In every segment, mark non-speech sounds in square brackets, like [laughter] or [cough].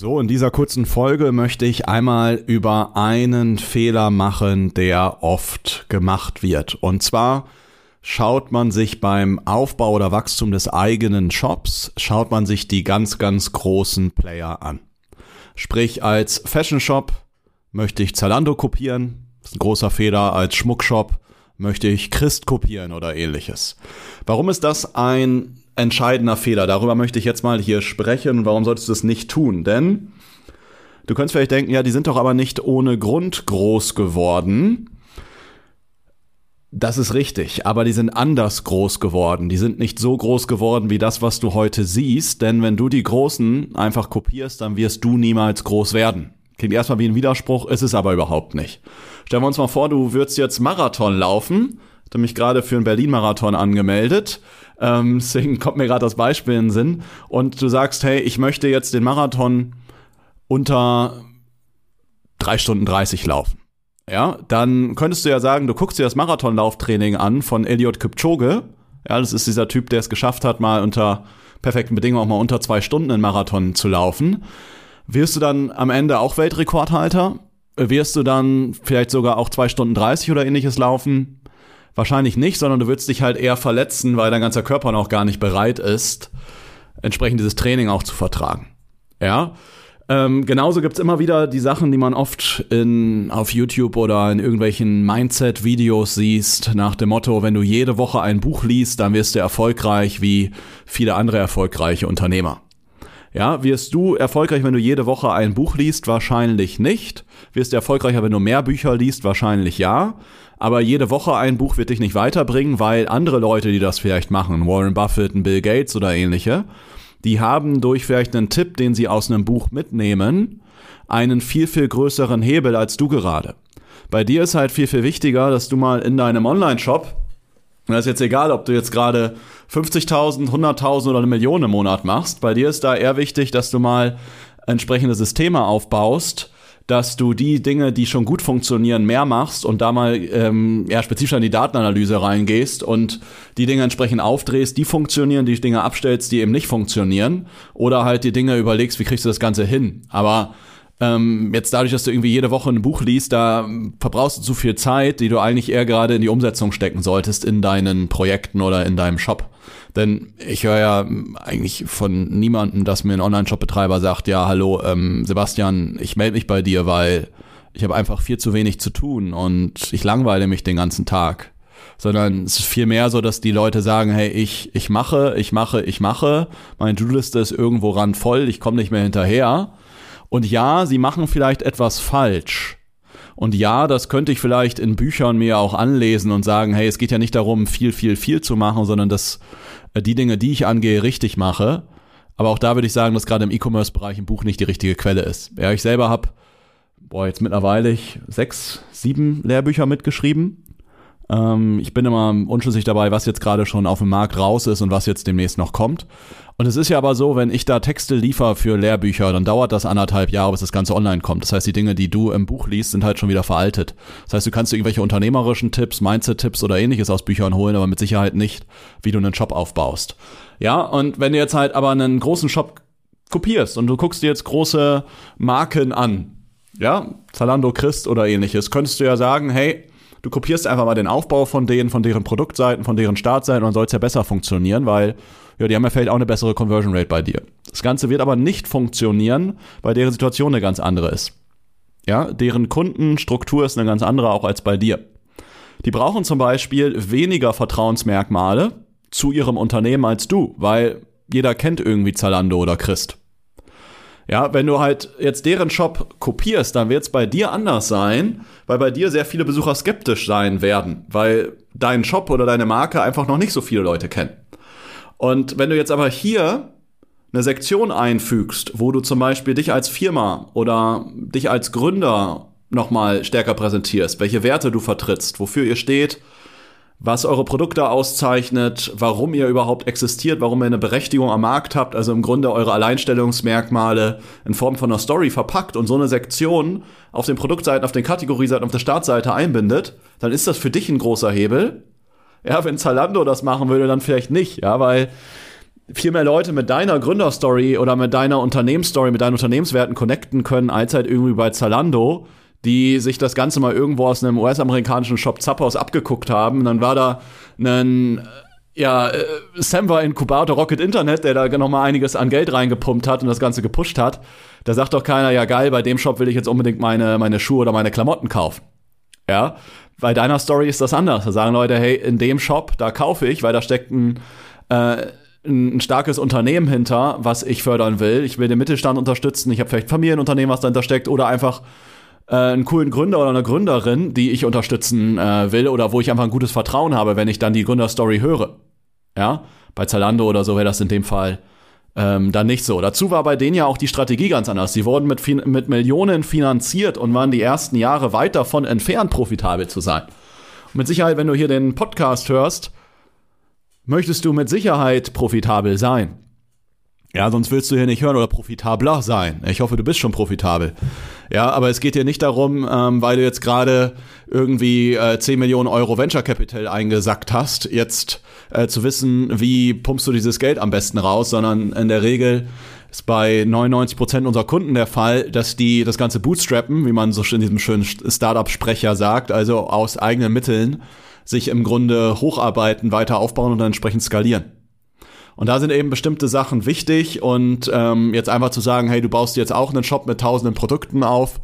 So, in dieser kurzen Folge möchte ich einmal über einen Fehler machen, der oft gemacht wird. Und zwar schaut man sich beim Aufbau oder Wachstum des eigenen Shops, schaut man sich die ganz, ganz großen Player an. Sprich, als Fashion Shop möchte ich Zalando kopieren, das ist ein großer Fehler, als Schmuckshop möchte ich Christ kopieren oder ähnliches. Warum ist das ein entscheidender Fehler? Darüber möchte ich jetzt mal hier sprechen und warum solltest du das nicht tun? Denn du könntest vielleicht denken, ja, die sind doch aber nicht ohne Grund groß geworden. Das ist richtig, aber die sind anders groß geworden. Die sind nicht so groß geworden wie das, was du heute siehst, denn wenn du die Großen einfach kopierst, dann wirst du niemals groß werden. Klingt erstmal wie ein Widerspruch, ist es aber überhaupt nicht. Stellen wir uns mal vor, du würdest jetzt Marathon laufen, Ich habe mich gerade für einen Berlin-Marathon angemeldet, ähm, [laughs] deswegen kommt mir gerade das Beispiel in den Sinn, und du sagst, hey, ich möchte jetzt den Marathon unter drei Stunden 30 laufen ja, dann könntest du ja sagen, du guckst dir das Marathonlauftraining an von Eliot Kipchoge. Ja, das ist dieser Typ, der es geschafft hat, mal unter perfekten Bedingungen auch mal unter zwei Stunden einen Marathon zu laufen. Wirst du dann am Ende auch Weltrekordhalter? Wirst du dann vielleicht sogar auch zwei Stunden 30 oder ähnliches laufen? Wahrscheinlich nicht, sondern du würdest dich halt eher verletzen, weil dein ganzer Körper noch gar nicht bereit ist, entsprechend dieses Training auch zu vertragen. Ja, ähm, genauso gibt's immer wieder die Sachen, die man oft in, auf YouTube oder in irgendwelchen Mindset-Videos siehst, nach dem Motto, wenn du jede Woche ein Buch liest, dann wirst du erfolgreich wie viele andere erfolgreiche Unternehmer. Ja, wirst du erfolgreich, wenn du jede Woche ein Buch liest? Wahrscheinlich nicht. Wirst du erfolgreicher, wenn du mehr Bücher liest? Wahrscheinlich ja. Aber jede Woche ein Buch wird dich nicht weiterbringen, weil andere Leute, die das vielleicht machen, Warren Buffett, Bill Gates oder ähnliche, die haben durch vielleicht einen Tipp, den sie aus einem Buch mitnehmen, einen viel, viel größeren Hebel als du gerade. Bei dir ist halt viel, viel wichtiger, dass du mal in deinem Online-Shop, das ist jetzt egal, ob du jetzt gerade 50.000, 100.000 oder eine Million im Monat machst, bei dir ist da eher wichtig, dass du mal entsprechende Systeme aufbaust, dass du die Dinge, die schon gut funktionieren, mehr machst und da mal ähm, ja, spezifisch an die Datenanalyse reingehst und die Dinge entsprechend aufdrehst, die funktionieren, die Dinge abstellst, die eben nicht funktionieren oder halt die Dinge überlegst, wie kriegst du das Ganze hin. Aber ähm, jetzt dadurch, dass du irgendwie jede Woche ein Buch liest, da verbrauchst du zu viel Zeit, die du eigentlich eher gerade in die Umsetzung stecken solltest in deinen Projekten oder in deinem Shop. Denn ich höre ja eigentlich von niemandem, dass mir ein Online-Shop-Betreiber sagt, ja, hallo, ähm, Sebastian, ich melde mich bei dir, weil ich habe einfach viel zu wenig zu tun und ich langweile mich den ganzen Tag. Sondern es ist viel mehr so, dass die Leute sagen, hey, ich, ich mache, ich mache, ich mache, meine To-Do-Liste ist irgendwo randvoll, ich komme nicht mehr hinterher. Und ja, sie machen vielleicht etwas falsch. Und ja, das könnte ich vielleicht in Büchern mir auch anlesen und sagen, hey, es geht ja nicht darum, viel, viel, viel zu machen, sondern dass äh, die Dinge, die ich angehe, richtig mache. Aber auch da würde ich sagen, dass gerade im E-Commerce-Bereich ein Buch nicht die richtige Quelle ist. Ja, ich selber habe, boah, jetzt mittlerweile ich sechs, sieben Lehrbücher mitgeschrieben. Ähm, ich bin immer unschlüssig dabei, was jetzt gerade schon auf dem Markt raus ist und was jetzt demnächst noch kommt. Und es ist ja aber so, wenn ich da Texte liefere für Lehrbücher, dann dauert das anderthalb Jahre, bis das Ganze online kommt. Das heißt, die Dinge, die du im Buch liest, sind halt schon wieder veraltet. Das heißt, du kannst irgendwelche unternehmerischen Tipps, Mindset-Tipps oder ähnliches aus Büchern holen, aber mit Sicherheit nicht, wie du einen Shop aufbaust. Ja, und wenn du jetzt halt aber einen großen Shop kopierst und du guckst dir jetzt große Marken an, ja, Zalando Christ oder ähnliches, könntest du ja sagen, hey, du kopierst einfach mal den Aufbau von denen, von deren Produktseiten, von deren Startseiten und dann soll es ja besser funktionieren, weil ja, die haben ja vielleicht auch eine bessere Conversion Rate bei dir. Das Ganze wird aber nicht funktionieren, weil deren Situation eine ganz andere ist. Ja, deren Kundenstruktur ist eine ganz andere auch als bei dir. Die brauchen zum Beispiel weniger Vertrauensmerkmale zu ihrem Unternehmen als du, weil jeder kennt irgendwie Zalando oder Christ. Ja, wenn du halt jetzt deren Shop kopierst, dann wird es bei dir anders sein, weil bei dir sehr viele Besucher skeptisch sein werden, weil dein Shop oder deine Marke einfach noch nicht so viele Leute kennen. Und wenn du jetzt aber hier eine Sektion einfügst, wo du zum Beispiel dich als Firma oder dich als Gründer nochmal stärker präsentierst, welche Werte du vertrittst, wofür ihr steht, was eure Produkte auszeichnet, warum ihr überhaupt existiert, warum ihr eine Berechtigung am Markt habt, also im Grunde eure Alleinstellungsmerkmale in Form von einer Story verpackt und so eine Sektion auf den Produktseiten, auf den Kategorieseiten, auf der Startseite einbindet, dann ist das für dich ein großer Hebel. Ja, wenn Zalando das machen würde, dann vielleicht nicht, ja, weil viel mehr Leute mit deiner Gründerstory oder mit deiner Unternehmensstory, mit deinen Unternehmenswerten connecten können, als halt irgendwie bei Zalando, die sich das Ganze mal irgendwo aus einem US-amerikanischen Shop Zapphaus abgeguckt haben. Dann war da ein ja, äh, Sam war Inkubator Rocket Internet, der da noch mal einiges an Geld reingepumpt hat und das Ganze gepusht hat. Da sagt doch keiner, ja geil, bei dem Shop will ich jetzt unbedingt meine, meine Schuhe oder meine Klamotten kaufen. Ja, bei deiner Story ist das anders. Da sagen Leute, hey, in dem Shop, da kaufe ich, weil da steckt ein, äh, ein starkes Unternehmen hinter, was ich fördern will. Ich will den Mittelstand unterstützen. Ich habe vielleicht Familienunternehmen, was dahinter steckt, oder einfach äh, einen coolen Gründer oder eine Gründerin, die ich unterstützen äh, will, oder wo ich einfach ein gutes Vertrauen habe, wenn ich dann die Gründerstory höre. Ja, bei Zalando oder so wäre das in dem Fall ähm, dann nicht so. Dazu war bei denen ja auch die Strategie ganz anders. Sie wurden mit, mit Millionen finanziert und waren die ersten Jahre weit davon entfernt, profitabel zu sein. Und mit Sicherheit, wenn du hier den Podcast hörst, möchtest du mit Sicherheit profitabel sein. Ja, sonst willst du hier nicht hören oder profitabler sein. Ich hoffe, du bist schon profitabel. Ja, aber es geht hier nicht darum, ähm, weil du jetzt gerade irgendwie äh, 10 Millionen Euro Venture Capital eingesackt hast, jetzt äh, zu wissen, wie pumpst du dieses Geld am besten raus, sondern in der Regel ist bei 99 Prozent unserer Kunden der Fall, dass die das Ganze bootstrappen, wie man so in diesem schönen Startup-Sprecher sagt, also aus eigenen Mitteln sich im Grunde hocharbeiten, weiter aufbauen und dann entsprechend skalieren. Und da sind eben bestimmte Sachen wichtig und ähm, jetzt einfach zu sagen, hey, du baust jetzt auch einen Shop mit tausenden Produkten auf,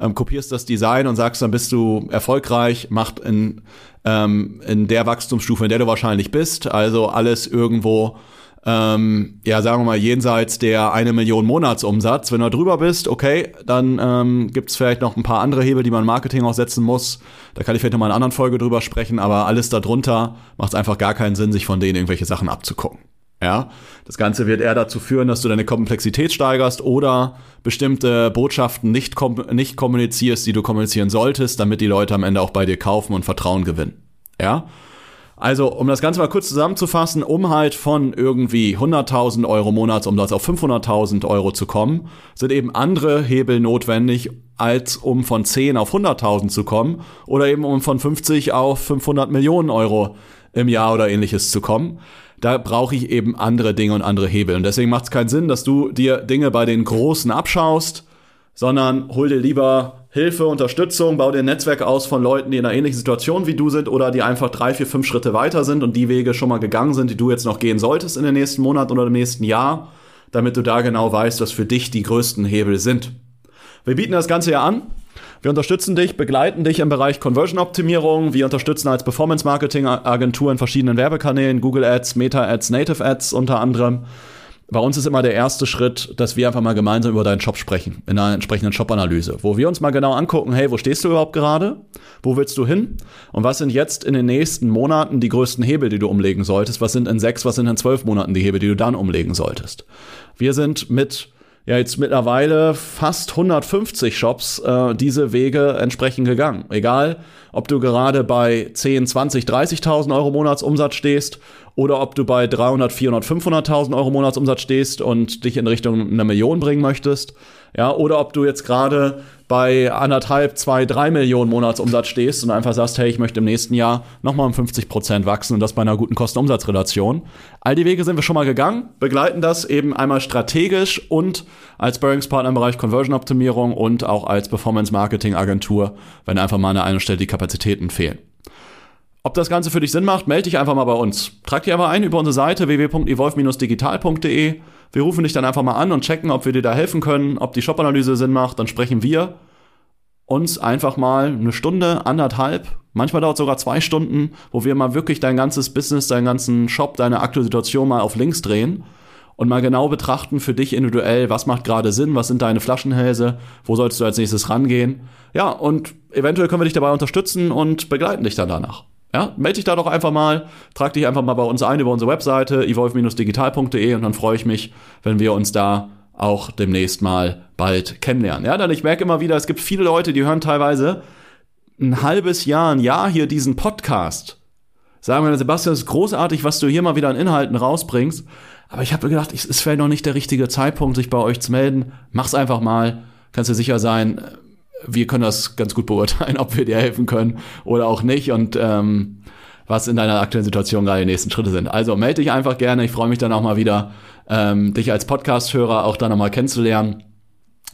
ähm, kopierst das Design und sagst, dann bist du erfolgreich, macht in, ähm, in der Wachstumsstufe, in der du wahrscheinlich bist, also alles irgendwo ähm, ja, sagen wir mal, jenseits der eine Million Monatsumsatz. Wenn du drüber bist, okay, dann ähm, gibt es vielleicht noch ein paar andere Hebel, die man im Marketing auch setzen muss. Da kann ich vielleicht noch mal in einer anderen Folge drüber sprechen, aber alles darunter macht es einfach gar keinen Sinn, sich von denen irgendwelche Sachen abzugucken. Ja, das Ganze wird eher dazu führen, dass du deine Komplexität steigerst oder bestimmte Botschaften nicht, kom nicht kommunizierst, die du kommunizieren solltest, damit die Leute am Ende auch bei dir kaufen und Vertrauen gewinnen. Ja, also, um das Ganze mal kurz zusammenzufassen, um halt von irgendwie 100.000 Euro Monatsumsatz auf 500.000 Euro zu kommen, sind eben andere Hebel notwendig, als um von 10 auf 100.000 zu kommen oder eben um von 50 auf 500 Millionen Euro im Jahr oder ähnliches zu kommen. Da brauche ich eben andere Dinge und andere Hebel. Und deswegen macht es keinen Sinn, dass du dir Dinge bei den Großen abschaust, sondern hol dir lieber Hilfe, Unterstützung, bau dir ein Netzwerk aus von Leuten, die in einer ähnlichen Situation wie du sind oder die einfach drei, vier, fünf Schritte weiter sind und die Wege schon mal gegangen sind, die du jetzt noch gehen solltest in den nächsten Monaten oder im nächsten Jahr, damit du da genau weißt, was für dich die größten Hebel sind. Wir bieten das Ganze ja an. Wir unterstützen dich, begleiten dich im Bereich Conversion-Optimierung. Wir unterstützen als Performance-Marketing-Agentur in verschiedenen Werbekanälen, Google Ads, Meta Ads, Native Ads unter anderem bei uns ist immer der erste Schritt, dass wir einfach mal gemeinsam über deinen Shop sprechen, in einer entsprechenden Shop-Analyse, wo wir uns mal genau angucken, hey, wo stehst du überhaupt gerade? Wo willst du hin? Und was sind jetzt in den nächsten Monaten die größten Hebel, die du umlegen solltest? Was sind in sechs, was sind in zwölf Monaten die Hebel, die du dann umlegen solltest? Wir sind mit ja jetzt mittlerweile fast 150 Shops äh, diese Wege entsprechend gegangen. Egal, ob du gerade bei 10, 20, 30.000 Euro Monatsumsatz stehst oder ob du bei 300, 400, 500.000 Euro Monatsumsatz stehst und dich in Richtung einer Million bringen möchtest. Ja, oder ob du jetzt gerade bei anderthalb, zwei, drei Millionen Monatsumsatz stehst und einfach sagst, hey, ich möchte im nächsten Jahr nochmal um 50 Prozent wachsen und das bei einer guten Kosten-Umsatz-Relation. All die Wege sind wir schon mal gegangen, begleiten das eben einmal strategisch und als Bearingspartner im Bereich Conversion-Optimierung und auch als Performance-Marketing-Agentur, wenn einfach mal einer Stelle die Kapazitäten fehlen. Ob das Ganze für dich Sinn macht, melde dich einfach mal bei uns. Trag dich aber ein über unsere Seite www.evolve-digital.de. Wir rufen dich dann einfach mal an und checken, ob wir dir da helfen können, ob die Shop-Analyse Sinn macht. Dann sprechen wir uns einfach mal eine Stunde, anderthalb, manchmal dauert sogar zwei Stunden, wo wir mal wirklich dein ganzes Business, deinen ganzen Shop, deine aktuelle Situation mal auf links drehen und mal genau betrachten für dich individuell, was macht gerade Sinn, was sind deine Flaschenhälse, wo solltest du als nächstes rangehen. Ja, und eventuell können wir dich dabei unterstützen und begleiten dich dann danach. Ja, melde dich da doch einfach mal, trag dich einfach mal bei uns ein über unsere Webseite evolve-digital.de und dann freue ich mich, wenn wir uns da auch demnächst mal bald kennenlernen. Ja, dann ich merke immer wieder, es gibt viele Leute, die hören teilweise ein halbes Jahr, ein Jahr hier diesen Podcast. Sagen wir, Sebastian, es ist großartig, was du hier mal wieder an Inhalten rausbringst. Aber ich habe gedacht, es ist vielleicht noch nicht der richtige Zeitpunkt, sich bei euch zu melden. Mach's einfach mal. Kannst du sicher sein, wir können das ganz gut beurteilen, [laughs] ob wir dir helfen können oder auch nicht. Und ähm, was in deiner aktuellen Situation gerade die nächsten Schritte sind. Also melde dich einfach gerne. Ich freue mich dann auch mal wieder, ähm, dich als Podcast-Hörer auch dann nochmal kennenzulernen.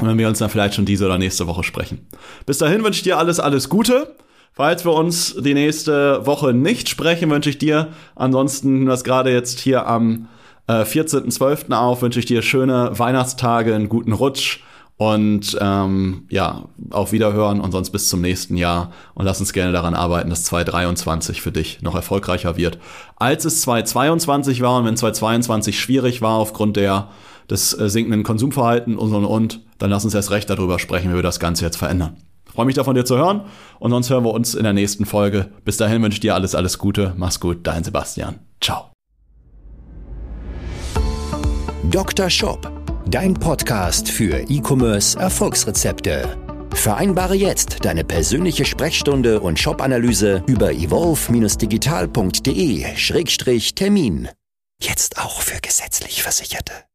Und wenn wir uns dann vielleicht schon diese oder nächste Woche sprechen. Bis dahin wünsche ich dir alles, alles Gute. Falls wir uns die nächste Woche nicht sprechen, wünsche ich dir ansonsten, das gerade jetzt hier am äh, 14.12. auf, wünsche ich dir schöne Weihnachtstage, einen guten Rutsch und ähm, ja, auf Wiederhören und sonst bis zum nächsten Jahr. Und lass uns gerne daran arbeiten, dass 2023 für dich noch erfolgreicher wird, als es 2022 war. Und wenn 2022 schwierig war aufgrund der, des äh, sinkenden Konsumverhaltens und und und, dann lass uns erst recht darüber sprechen, wie wir das Ganze jetzt verändern. Freue mich davon dir zu hören und sonst hören wir uns in der nächsten Folge. Bis dahin wünsche ich dir alles, alles Gute. Mach's gut, dein Sebastian. Ciao. Dr. Shop Dein Podcast für E-Commerce Erfolgsrezepte. Vereinbare jetzt deine persönliche Sprechstunde und Shop-Analyse über evolve-digital.de-termin. Jetzt auch für gesetzlich Versicherte.